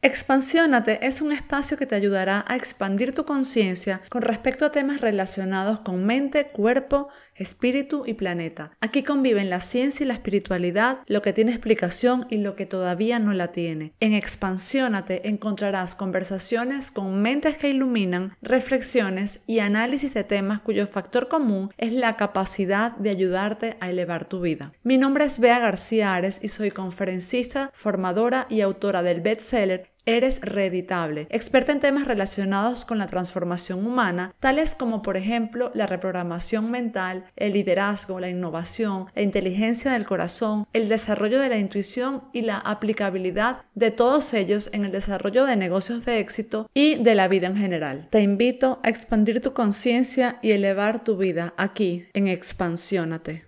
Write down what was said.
Expansiónate es un espacio que te ayudará a expandir tu conciencia con respecto a temas relacionados con mente, cuerpo, espíritu y planeta. Aquí conviven la ciencia y la espiritualidad, lo que tiene explicación y lo que todavía no la tiene. En Expansiónate encontrarás conversaciones con mentes que iluminan, reflexiones y análisis de temas cuyo factor común es la capacidad de ayudarte a elevar tu vida. Mi nombre es Bea García Ares y soy conferencista, formadora y autora del bestseller Eres reeditable, experta en temas relacionados con la transformación humana, tales como por ejemplo la reprogramación mental, el liderazgo, la innovación, la inteligencia del corazón, el desarrollo de la intuición y la aplicabilidad de todos ellos en el desarrollo de negocios de éxito y de la vida en general. Te invito a expandir tu conciencia y elevar tu vida aquí en Expansiónate.